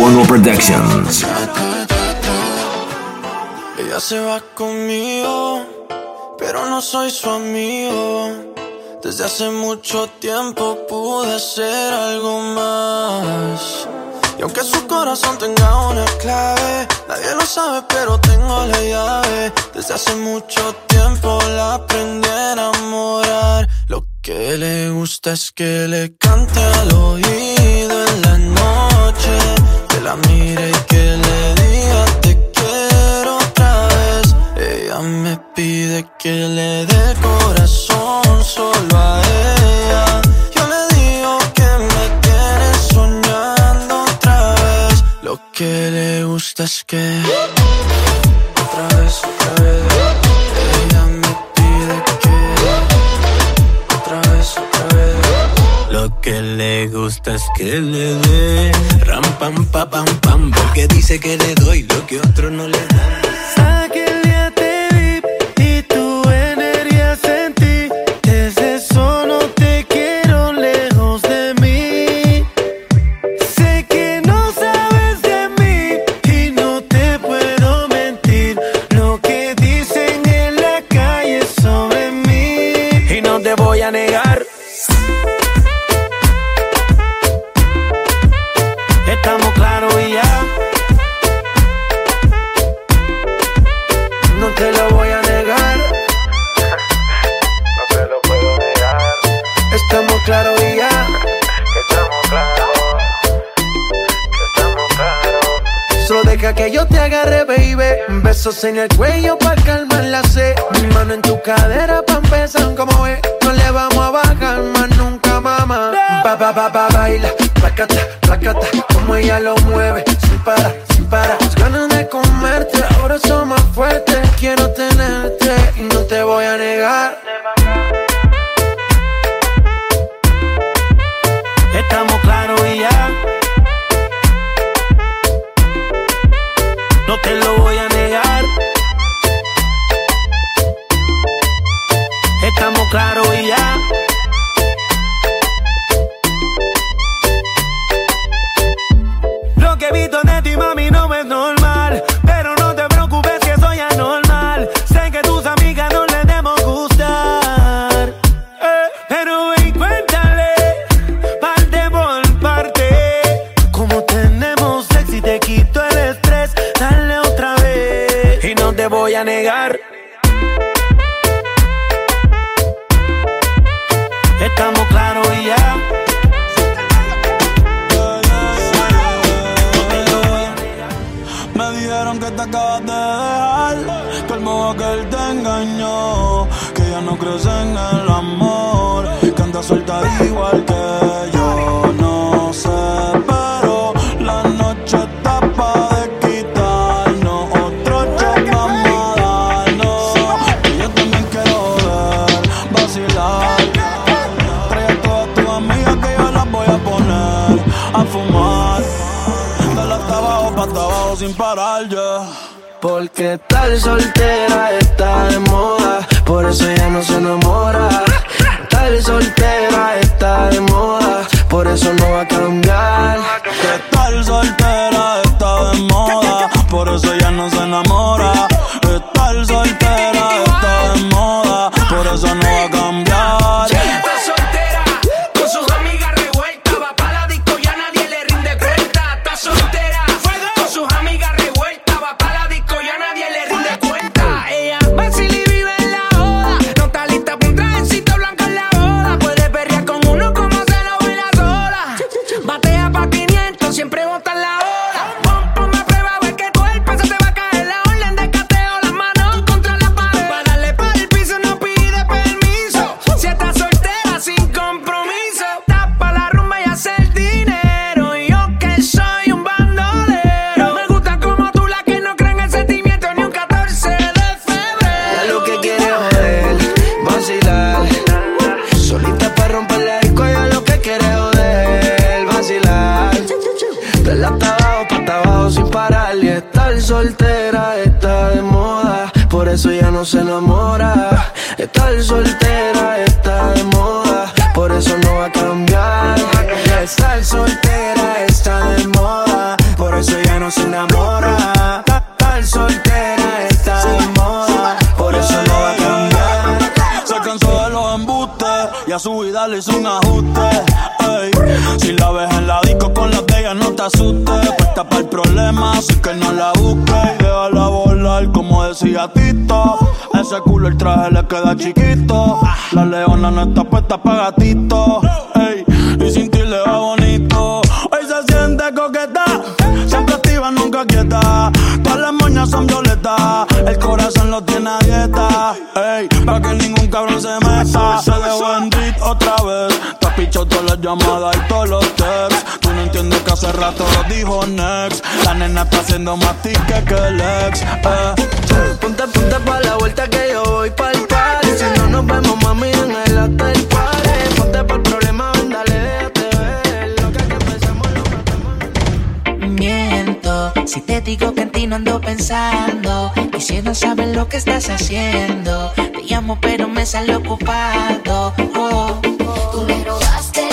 Buono Productions. Ella se va conmigo, pero no soy su amigo. Desde hace mucho tiempo pude ser algo más. Y aunque su corazón tenga una clave, nadie lo sabe, pero tengo la llave. Desde hace mucho tiempo la aprendí a enamorar. Lo que le gusta es que le cante al oído la mire y que le diga te quiero otra vez. Ella me pide que le dé corazón solo a ella. Yo le digo que me tiene soñando otra vez. Lo que le gusta es que otra vez, otra vez. que le gusta es que le dé. Ram pam pa pam pam porque dice que le doy lo que otro no le dan agarre, baby. Besos en el cuello pa' calmar la sed. Mi mano en tu cadera pa' empezar como es. No le vamos a bajar más nunca, mamá. Ba, ba, ba, ba, baila, placata, placata. Como ella lo mueve, sin parar, sin parar. Las ganas de comerte, ahora son más fuertes. Quiero tenerte y no te voy a negar. Estamos claros y ya. no te lo voy a negar. Estamos claros y ya. Lo que he visto ¿Qué tal soltera? así que no la busque y déjala volar como decía Tito. Ese culo el traje le queda chiquito. La leona no está puesta pa' gatito. Ey, y sin ti le va bonito. Hoy se siente coqueta, siempre activa, nunca quieta. Todas las moñas son violetas, el corazón lo tiene a dieta. Ey, pa' que ningún cabrón se meta. Se dejó en otra vez, te ha pichado todas las llamadas y todos los test haciendo que hace rato lo dijo Next. La nena está haciendo más tica que el ex. Eh. Ponte, pa' la vuelta que yo voy pa' el party. Si no nos vemos, mami, en el hotel party. Ponte pa' el problema, ven, dale, déjate ver. Lo que empezamos lo matamos. Miento, si te digo que en ti no ando pensando. Quisiera saber lo que estás haciendo. Te llamo, pero me sale ocupado. Oh, oh. Tú me robaste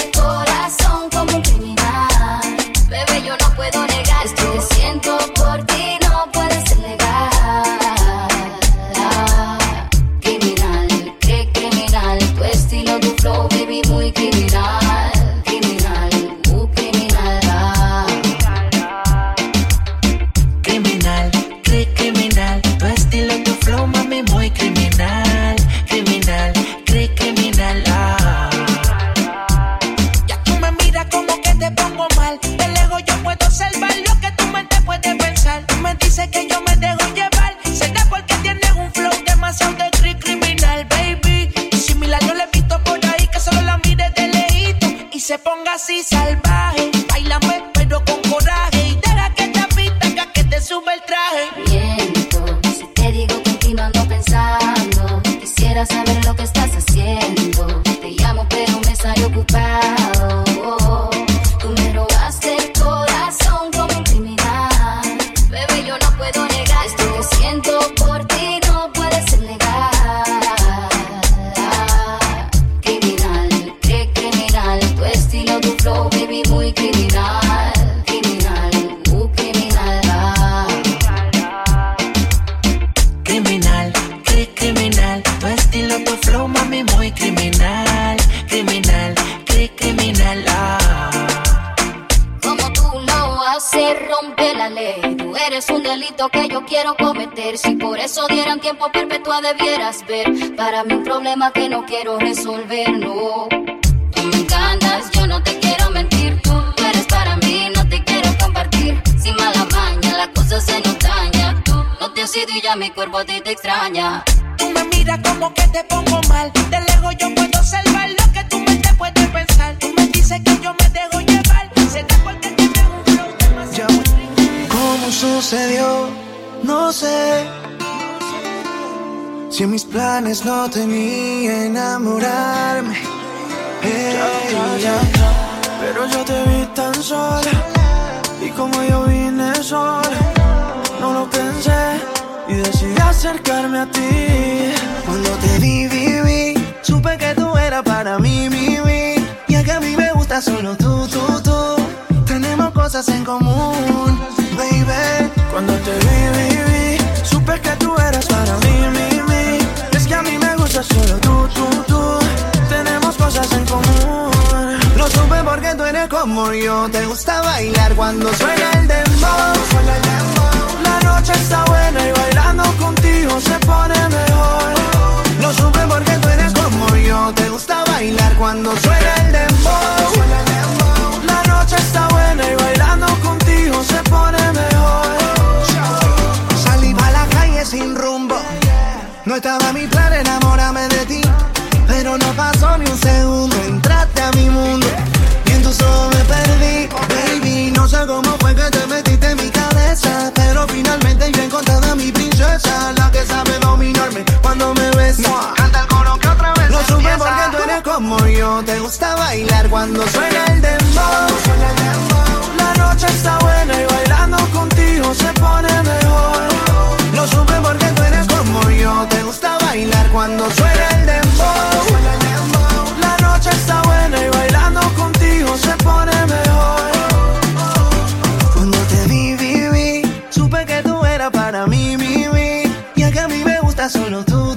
ver. Para mí un problema que no quiero resolver, no. Tú me encantas, yo no te quiero mentir. Tú eres para mí, no te quiero compartir. Sin mala maña, la cosa se nos daña. Tú no te has ido y ya mi cuerpo a ti te extraña. Tú me miras como que te pongo mal. De lejos yo puedo observar lo que tu mente puede pensar. Tú me dices que yo me dejo llevar. Será porque tienes un flow demasiado ¿Cómo sucedió? No sé. Si en mis planes no tenía enamorarme. Pero yo te vi tan sola y como yo vine sola, no lo pensé y decidí acercarme a ti. Cuando te vi, vi, vi, supe que tú eras para mí, mi. Y es que a mí me gusta solo tú, tú, tú. Tenemos cosas en común, baby. Cuando te vi, vi, vi, supe que tú eras para mí, solo tú, tú, tú. Tenemos cosas en común. Lo supe porque tú eres como yo. Te gusta bailar cuando suena el dembow. La noche está buena y bailando contigo se pone mejor. Lo supe porque tú eres como yo. Te gusta bailar cuando suena el dembow. La noche está buena y bailando contigo se pone mejor. Salí pa' la calle sin rumbo. No estaba mi plan enamorarme de ti. Pero no pasó ni un segundo. Entraste a mi mundo. Y en tus ojos me perdí. Baby, no sé cómo fue que te metiste en mi cabeza. Pero finalmente yo he encontrado a mi princesa. La que sabe dominarme cuando me besa. Lo supe porque tú eres como yo. Te gusta bailar cuando suena el dembow. La noche está buena y bailando contigo se pone mejor. Lo supe porque tú eres como yo. Te gusta bailar cuando suena el dembow. La noche está buena y bailando contigo se pone mejor. Cuando te vi, vi, vi, supe que tú eras para mí, mi, mi. Y es que a mí me gusta solo tú.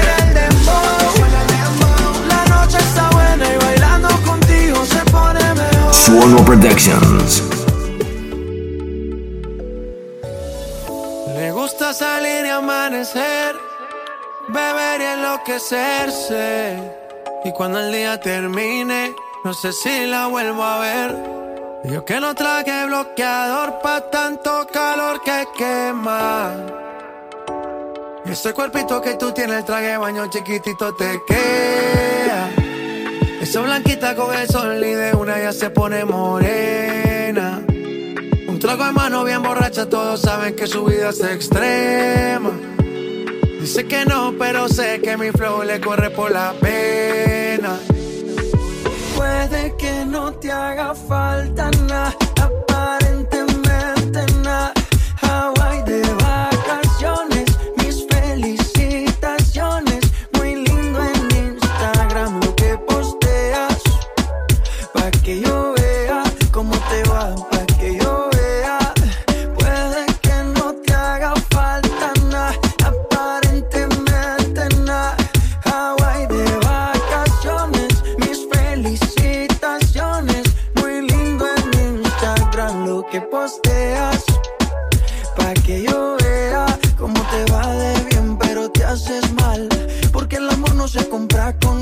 Suono Productions. Le gusta salir y amanecer, beber y enloquecerse. Y cuando el día termine, no sé si la vuelvo a ver. Yo que no traje bloqueador pa' tanto calor que quema. Ese cuerpito que tú tienes, el traje baño chiquitito te queda. Esa blanquita con el sol y de una ya se pone morena. Un trago de mano bien borracha, todos saben que su vida es extrema. Dice que no, pero sé que mi flow le corre por la pena. Puede que no te haga falta nada,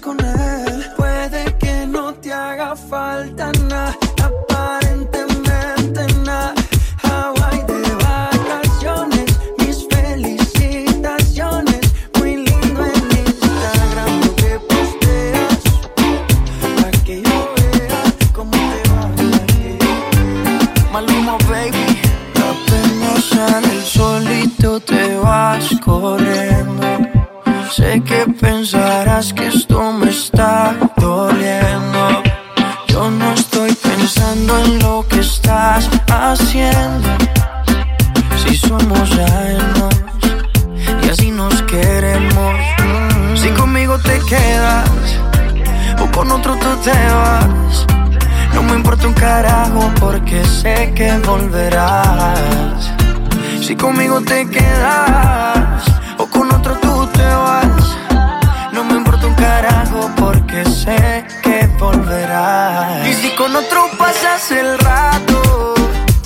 Puede que no te haga falta nada, aparentemente nada. Hawaii de vacaciones, mis felicitaciones. Muy lindo en Instagram lo que posteas. Para que yo vea cómo te va. Maluma, baby. Apenas sale el solito te vas corriendo. Sé que pensarás que esto me está doliendo. Yo no estoy pensando en lo que estás haciendo. Si somos ajenos y así nos queremos. Si conmigo te quedas o con otro tú te vas. No me importa un carajo porque sé que volverás. Si conmigo te quedas o con otro importa un carajo porque sé que volverás. Y si con otro pasas el rato,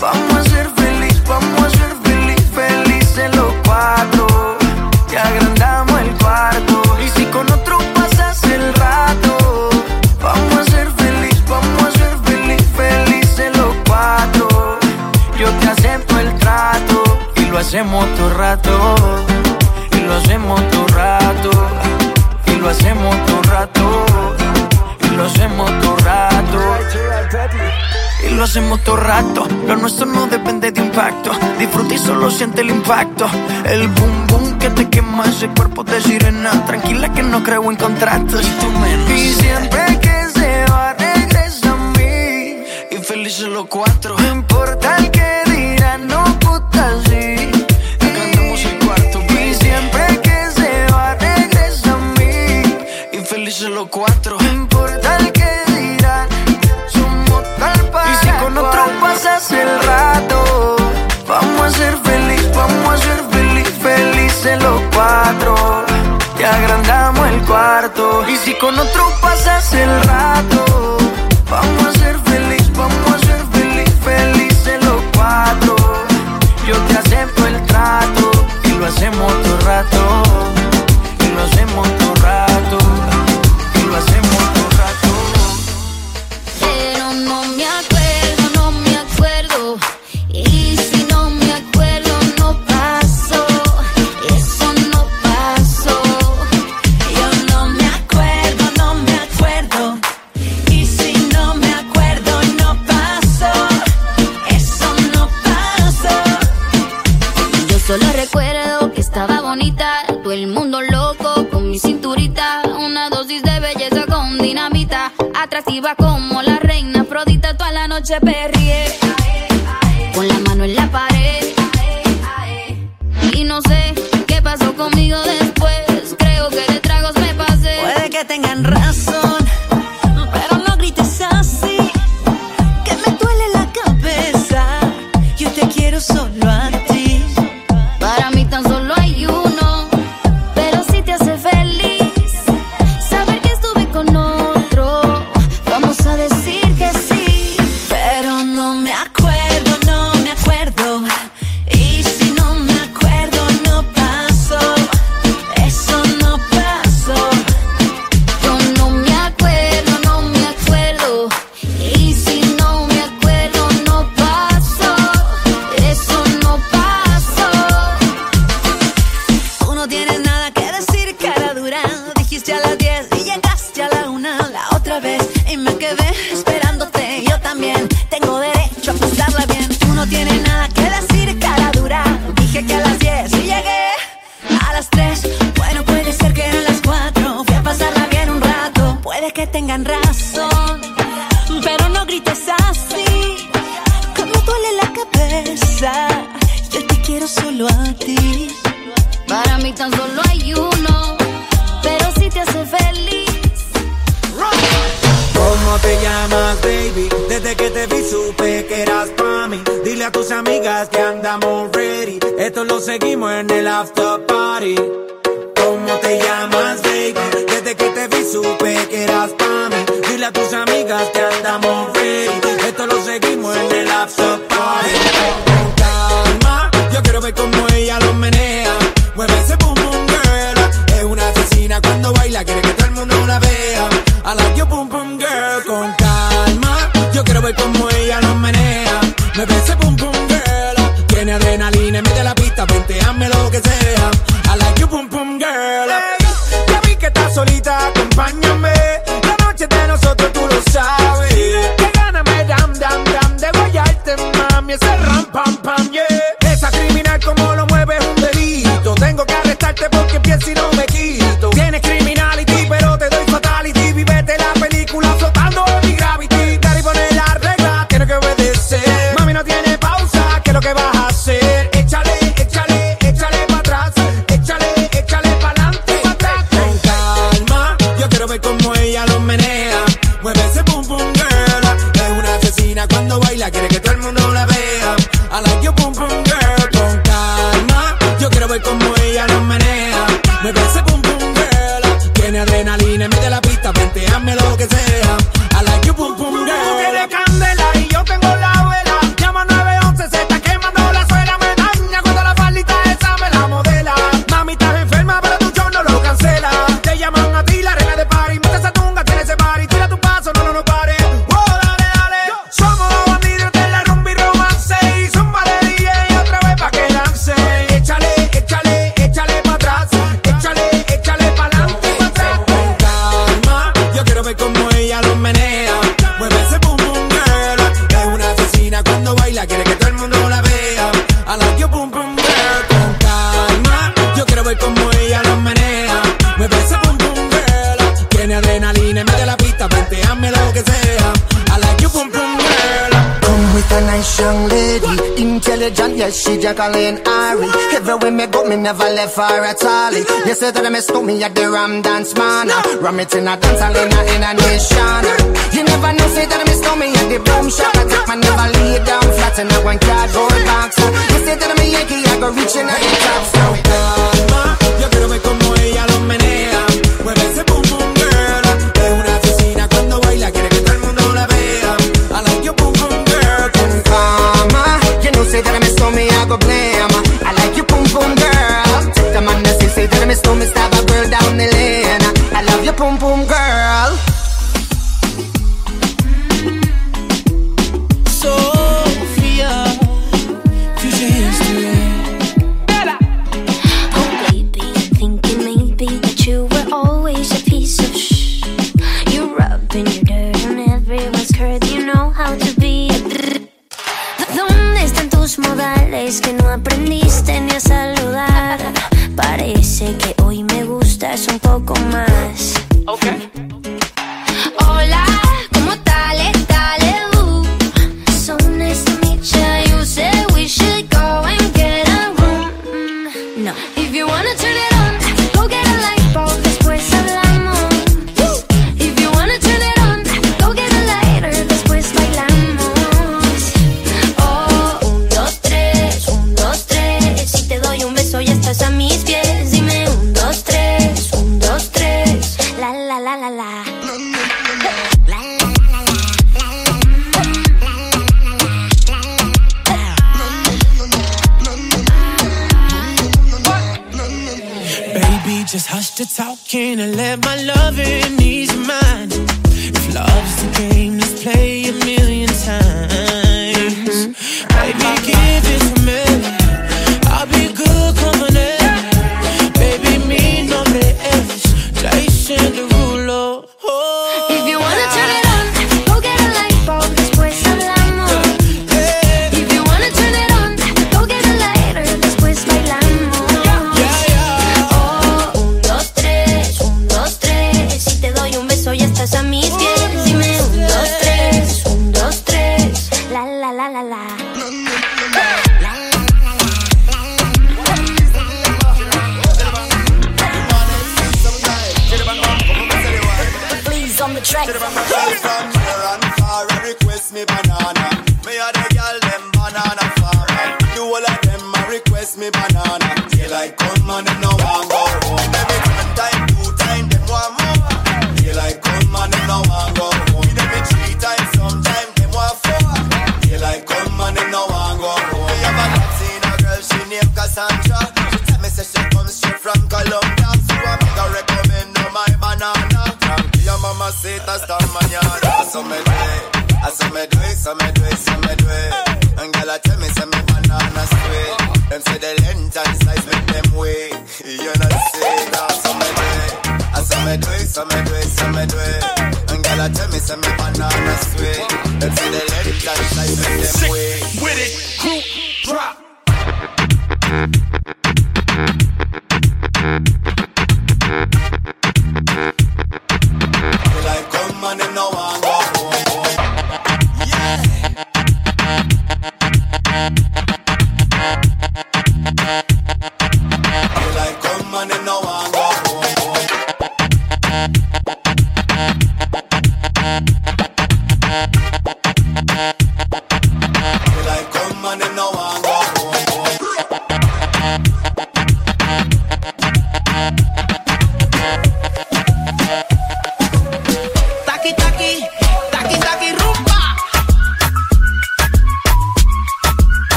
vamos a ser feliz, vamos a ser feliz, felices los cuatro. Y agrandamos el cuarto. Y si con otro pasas el rato, vamos a ser feliz, vamos a ser feliz, felices los cuatro. Yo te acepto el trato y lo hacemos todo rato. Lo hacemos todo rato. Lo nuestro no depende de impacto. Disfruta y solo siente el impacto. El boom boom que te quema ese cuerpo de sirena. Tranquila que no creo en contratos. Y tú menos. Y siempre que se va, regresa a mí. Y felices los cuatro. No importa el que dirán, no puta sí. Agrandamos el cuarto. Y siempre que se va, regresa a mí. Y felices los cuatro. Con otro pasó conmigo después. Creo que de tragos me pasé. Puede que tengan razón, I like pum pum girl con calma. Yo quiero ver cómo ella nos menea. Me parece pum pum girl. Tiene adrenalina, mete la pista, venteame lo que sea. Jacqueline Ari. Everywhere me go, me never left far at all. You said that I missed me at the Ram Dance Man. Ram it in a dance hall in a, in a nation. You never know, say that I missed me at the boom shop. I take my never lay down flat in a one cardboard box. You said that I'm a Yankee, I go reaching a the top. So, Mama, yo quiero ver como ella lo menea. me, I go blame. I like you, boom, boom, girl. Take the man that say, say, tell me, slow me, stop a girl down the lane. I love you, boom, boom, girl. just hush the talking and let my loving ease your mind. If love's the game, let's play a million times. Mm-hmm. Baby, give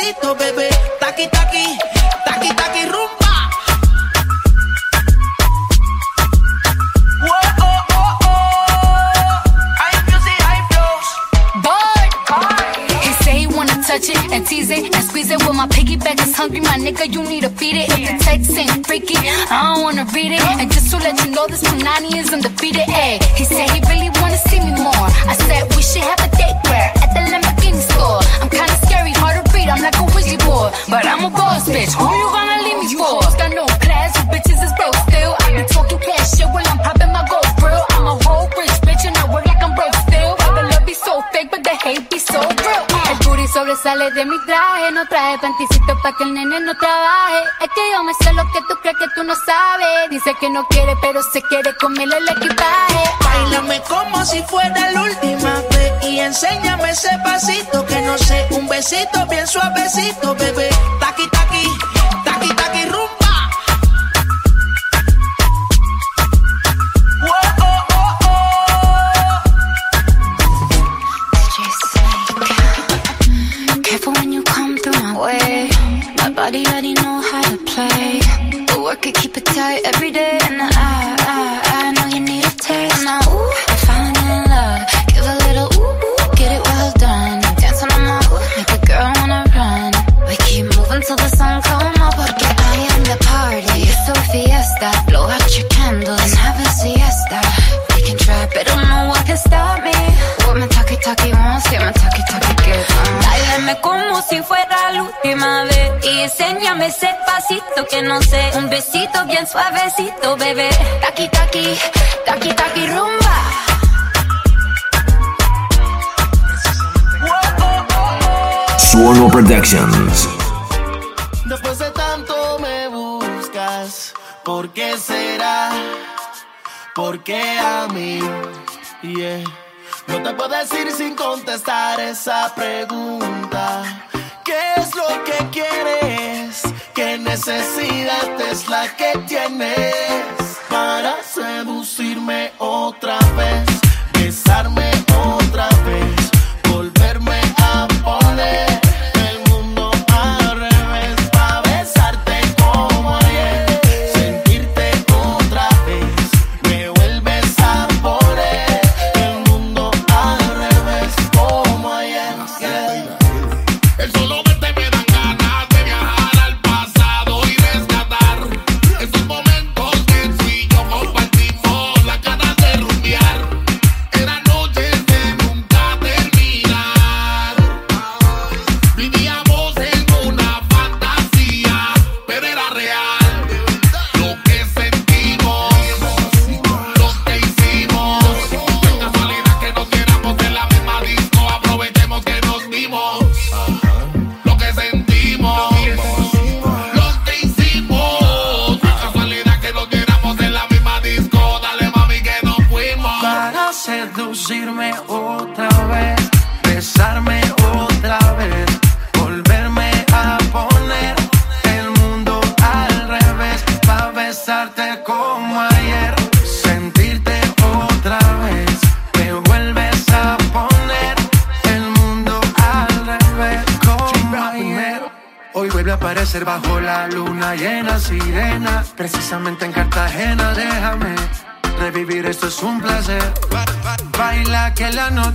pasito, bebé. Taqui, taqui. Que no quiere, pero se quiere comerle el equipaje. Bailame como si fuera la última vez y enséñame ese pasito que no sé, un besito bien suavecito, bebé. Taqui taqui. suavecito, bebé. Taqui, taqui, taqui, taqui, rumba. Suono Productions. Después de tanto me buscas, ¿por qué será? ¿Por qué a mí? No te puedo decir sin contestar esa pregunta. ¿Qué es lo que quieres? ¿Qué necesidad es la que tienes para seducirme otra vez? Besarme otra vez.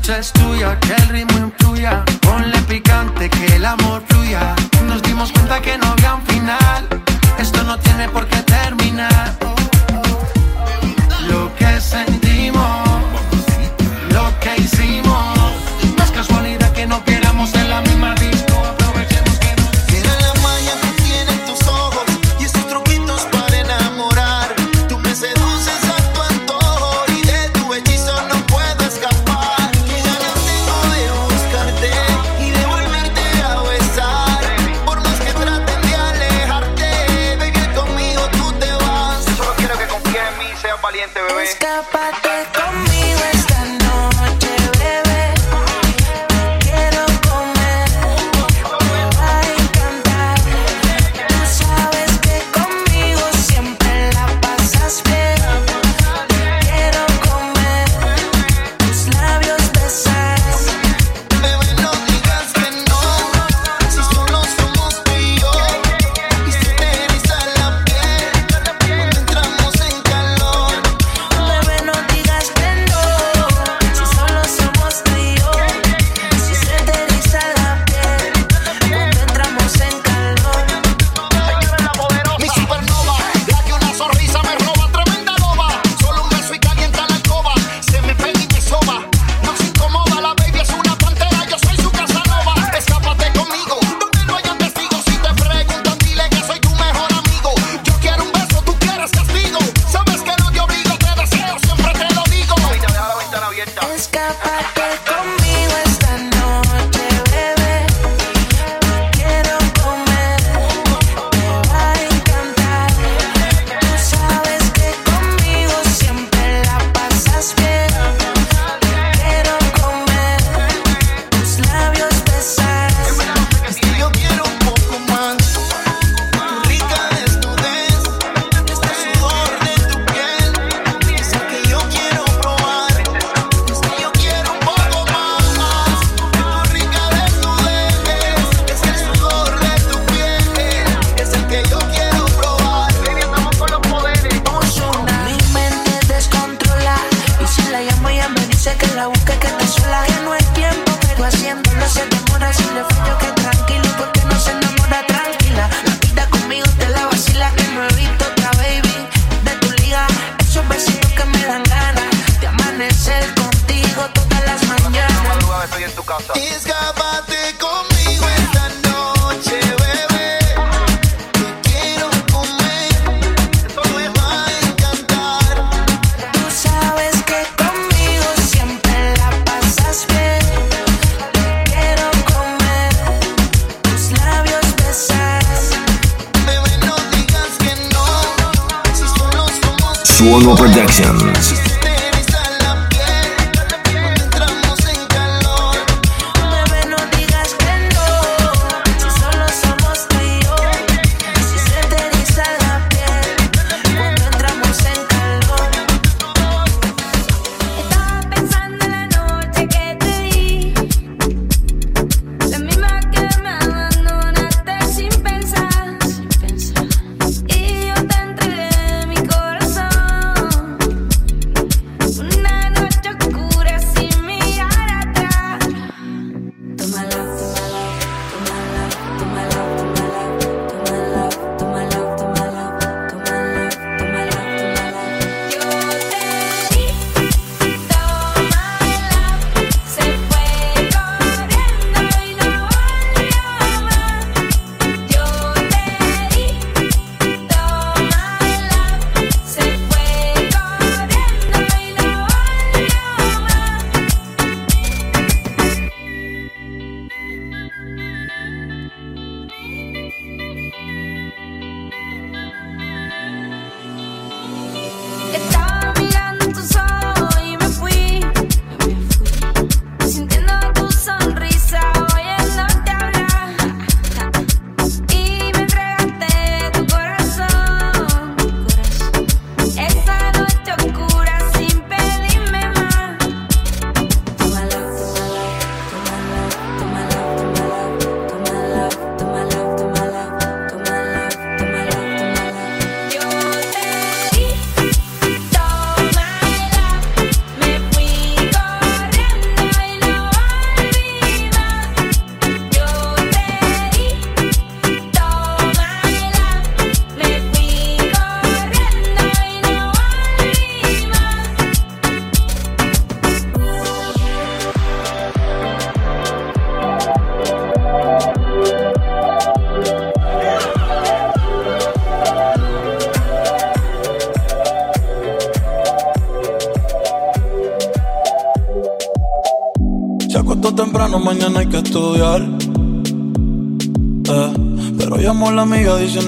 just do your dance. Valiente, bebé.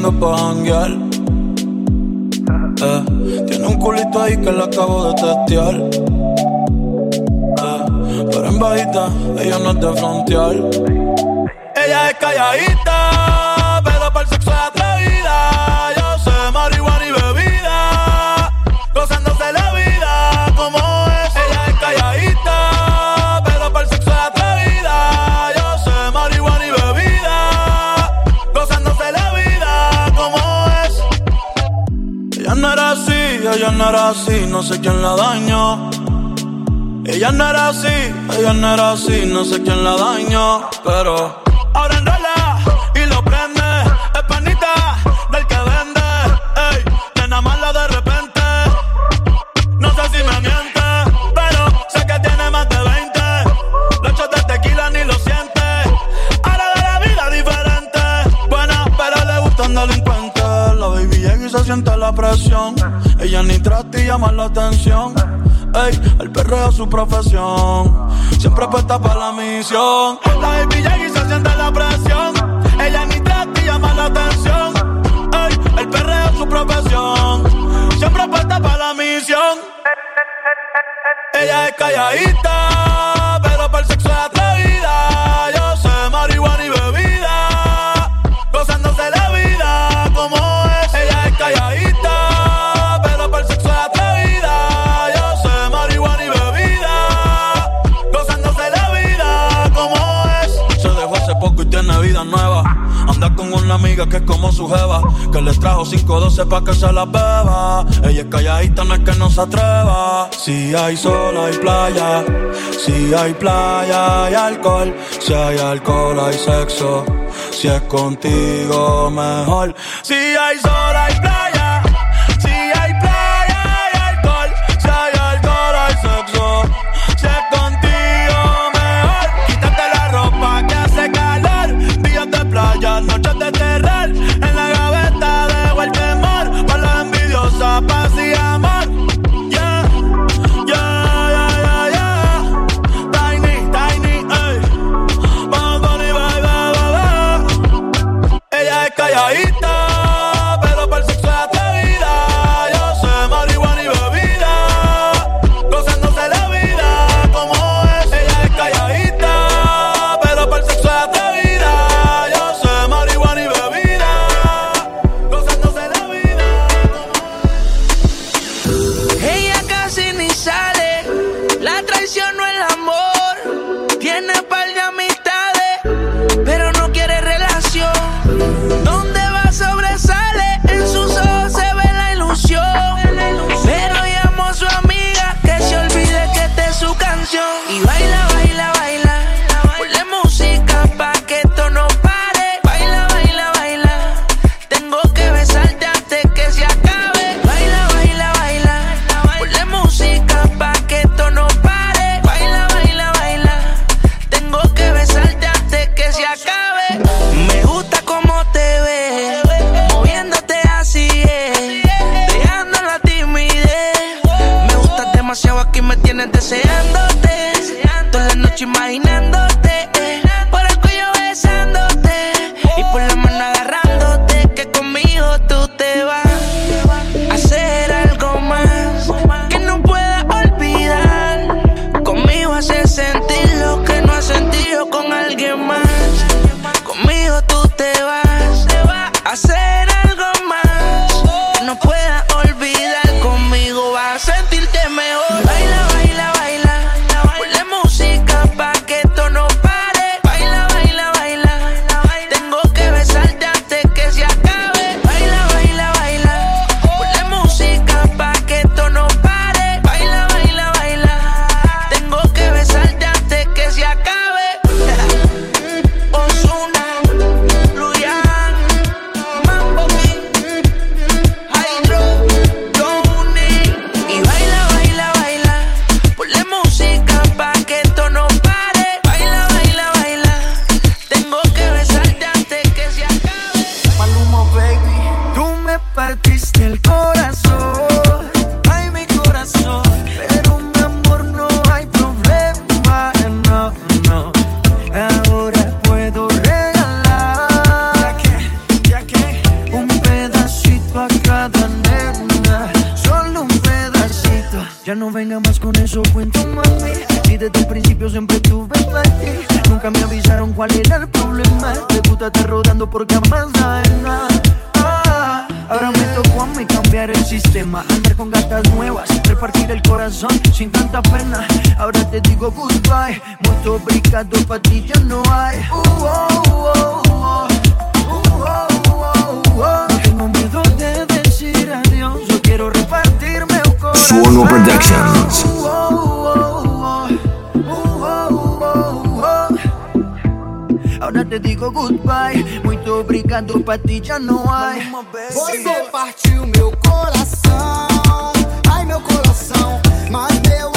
the bar no sé quién la dañó. Ella no era así, ella no era así, no sé quién la dañó. Pero ahora enrola y lo prende. Es panita del que vende. Ey, nena mala de repente. No sé si me miente, pero sé que tiene más de 20. Lo echó de tequila ni lo siente. Ahora de la vida diferente. Buena, pero le gustan delincuentes. La baby llega y se siente la presión. Ella ni trata llama la atención. Ey, el perreo es su profesión. Siempre apuesta para la misión. La baby y se siente la presión. Ella ni te llama la atención. Ey, el perreo es su profesión. Siempre apuesta para la misión. Ella es calladita que es como su jeva, que le trajo 512 pa' que se la beba. Ella es calladita, no es que no se atreva. Si hay sol, hay playa. Si hay playa, hay alcohol. Si hay alcohol, hay sexo. Si es contigo, mejor. Si hay sol, hay playa. Jogador pra ti já não há. Você partiu meu coração, ai meu coração, mas meu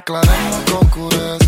aclarem a concorrência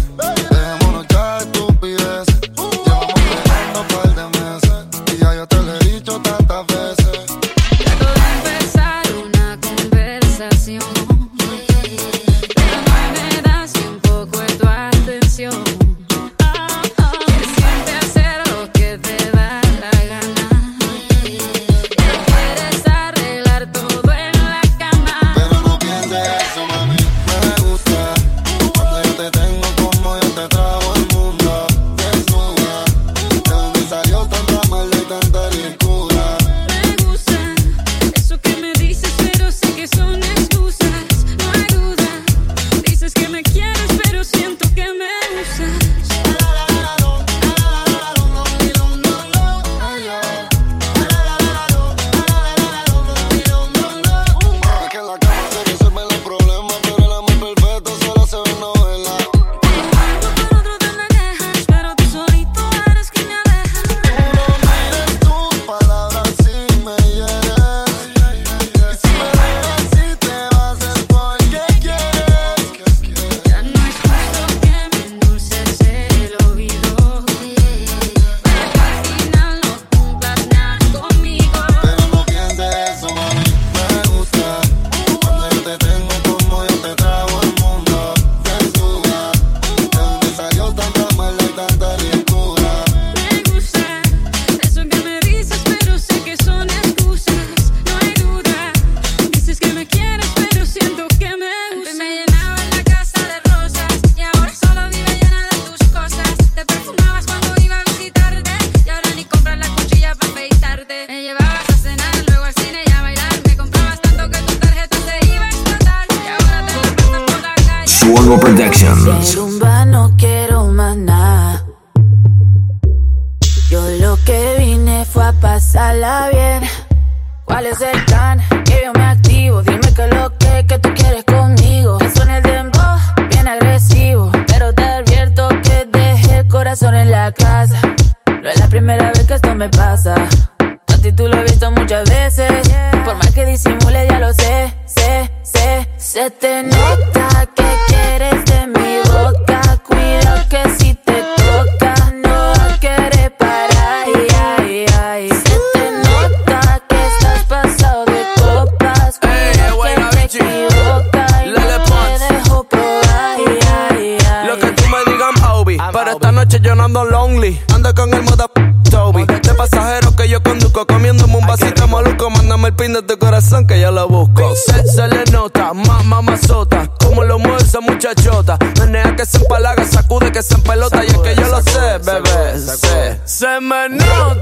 con el moda Toby. De pasajeros que yo conduzco, comiéndome un vasito maluco. Mándame el pin de tu corazón que yo lo busco. Se, se le nota, más mamazota. Como lo mueve esa muchachota. Menea que se empalaga, sacude que se pelota Y es que yo lo sé, bebé. Se, se me nota.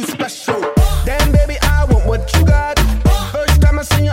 you special. Damn, baby, I want what you got. First time I seen you,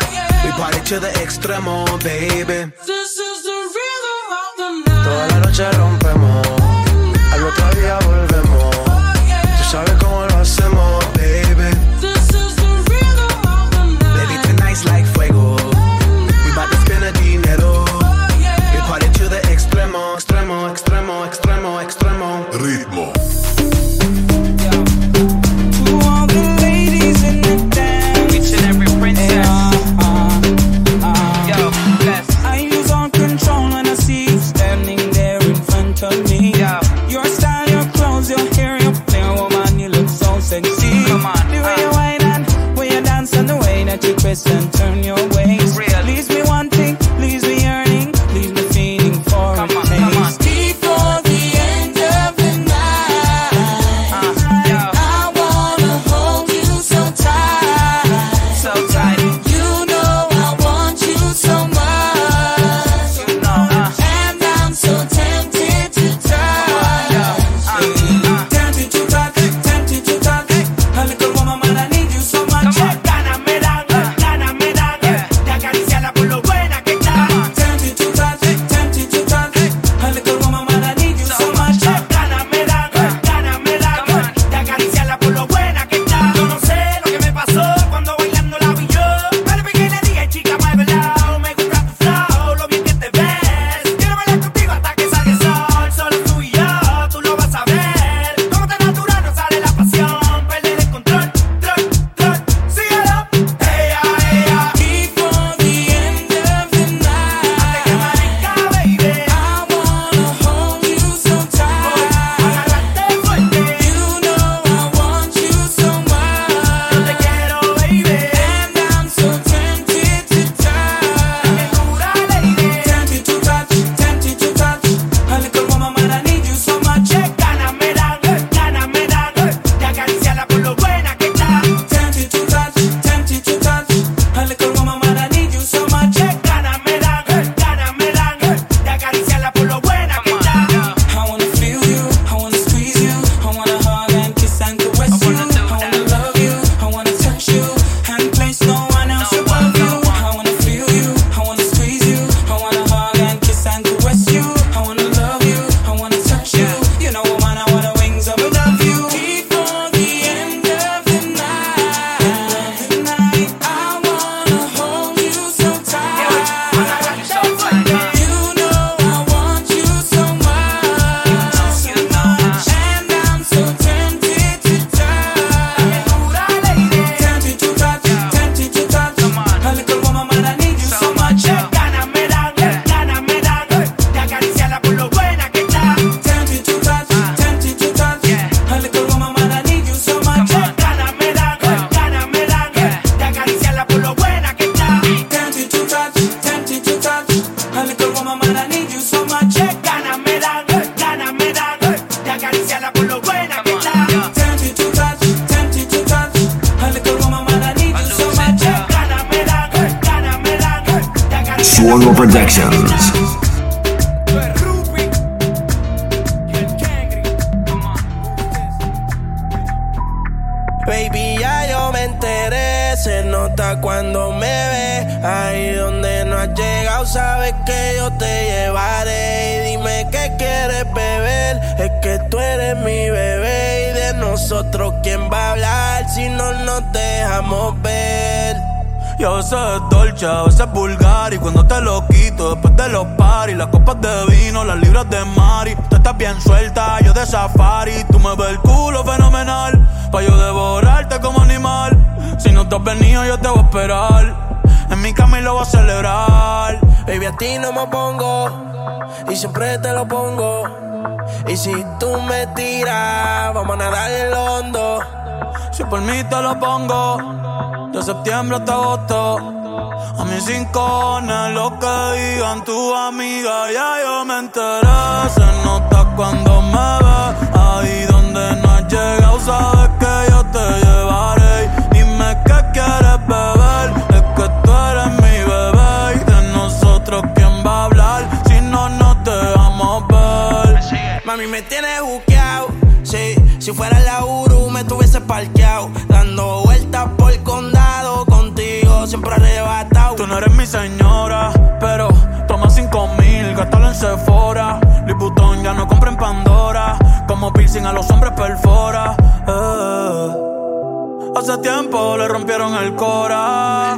We party to the extremo, baby. This is the rhythm of the night. Toda la noche rompemos. Al otro día volvemos. Oh, yeah. Tú sabes venido yo te voy a esperar En mi cama y lo voy a celebrar Baby, a ti no me pongo y siempre te lo pongo. Y si tú me tiras, vamos a nadar el hondo. Si por mí te lo pongo, de septiembre hasta agosto. A mis rincones, lo que digan tu amiga, ya yo me enteré. Se nota cuando me ves, ahí donde no has llegado, sabes que yo te Mami, me tienes buqueado. Sí, si fuera la Uru, me tuviese parqueado. Dando vueltas por el condado, contigo siempre arrebatado. Tú no eres mi señora, pero toma cinco mil, gástalo en Sephora. Vuitton ya no compra en Pandora. Como piercing a los hombres perfora. Eh. Hace tiempo le rompieron el cora.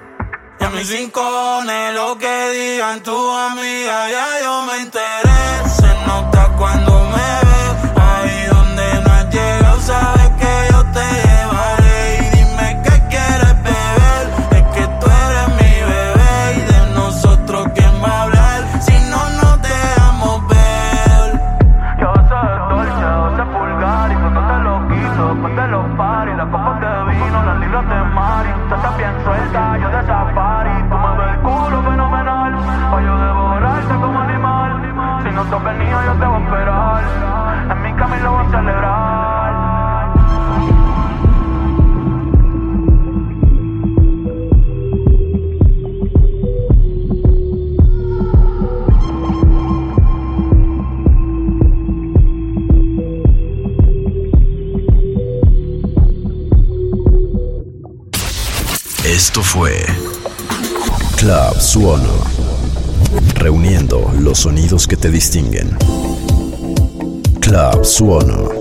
Y a mis rincones, lo que digan tu amiga, ya yo me enteré. Se nota cuando me Esto fue Club Suono. Reuniendo los sonidos que te distinguen. Club Suono.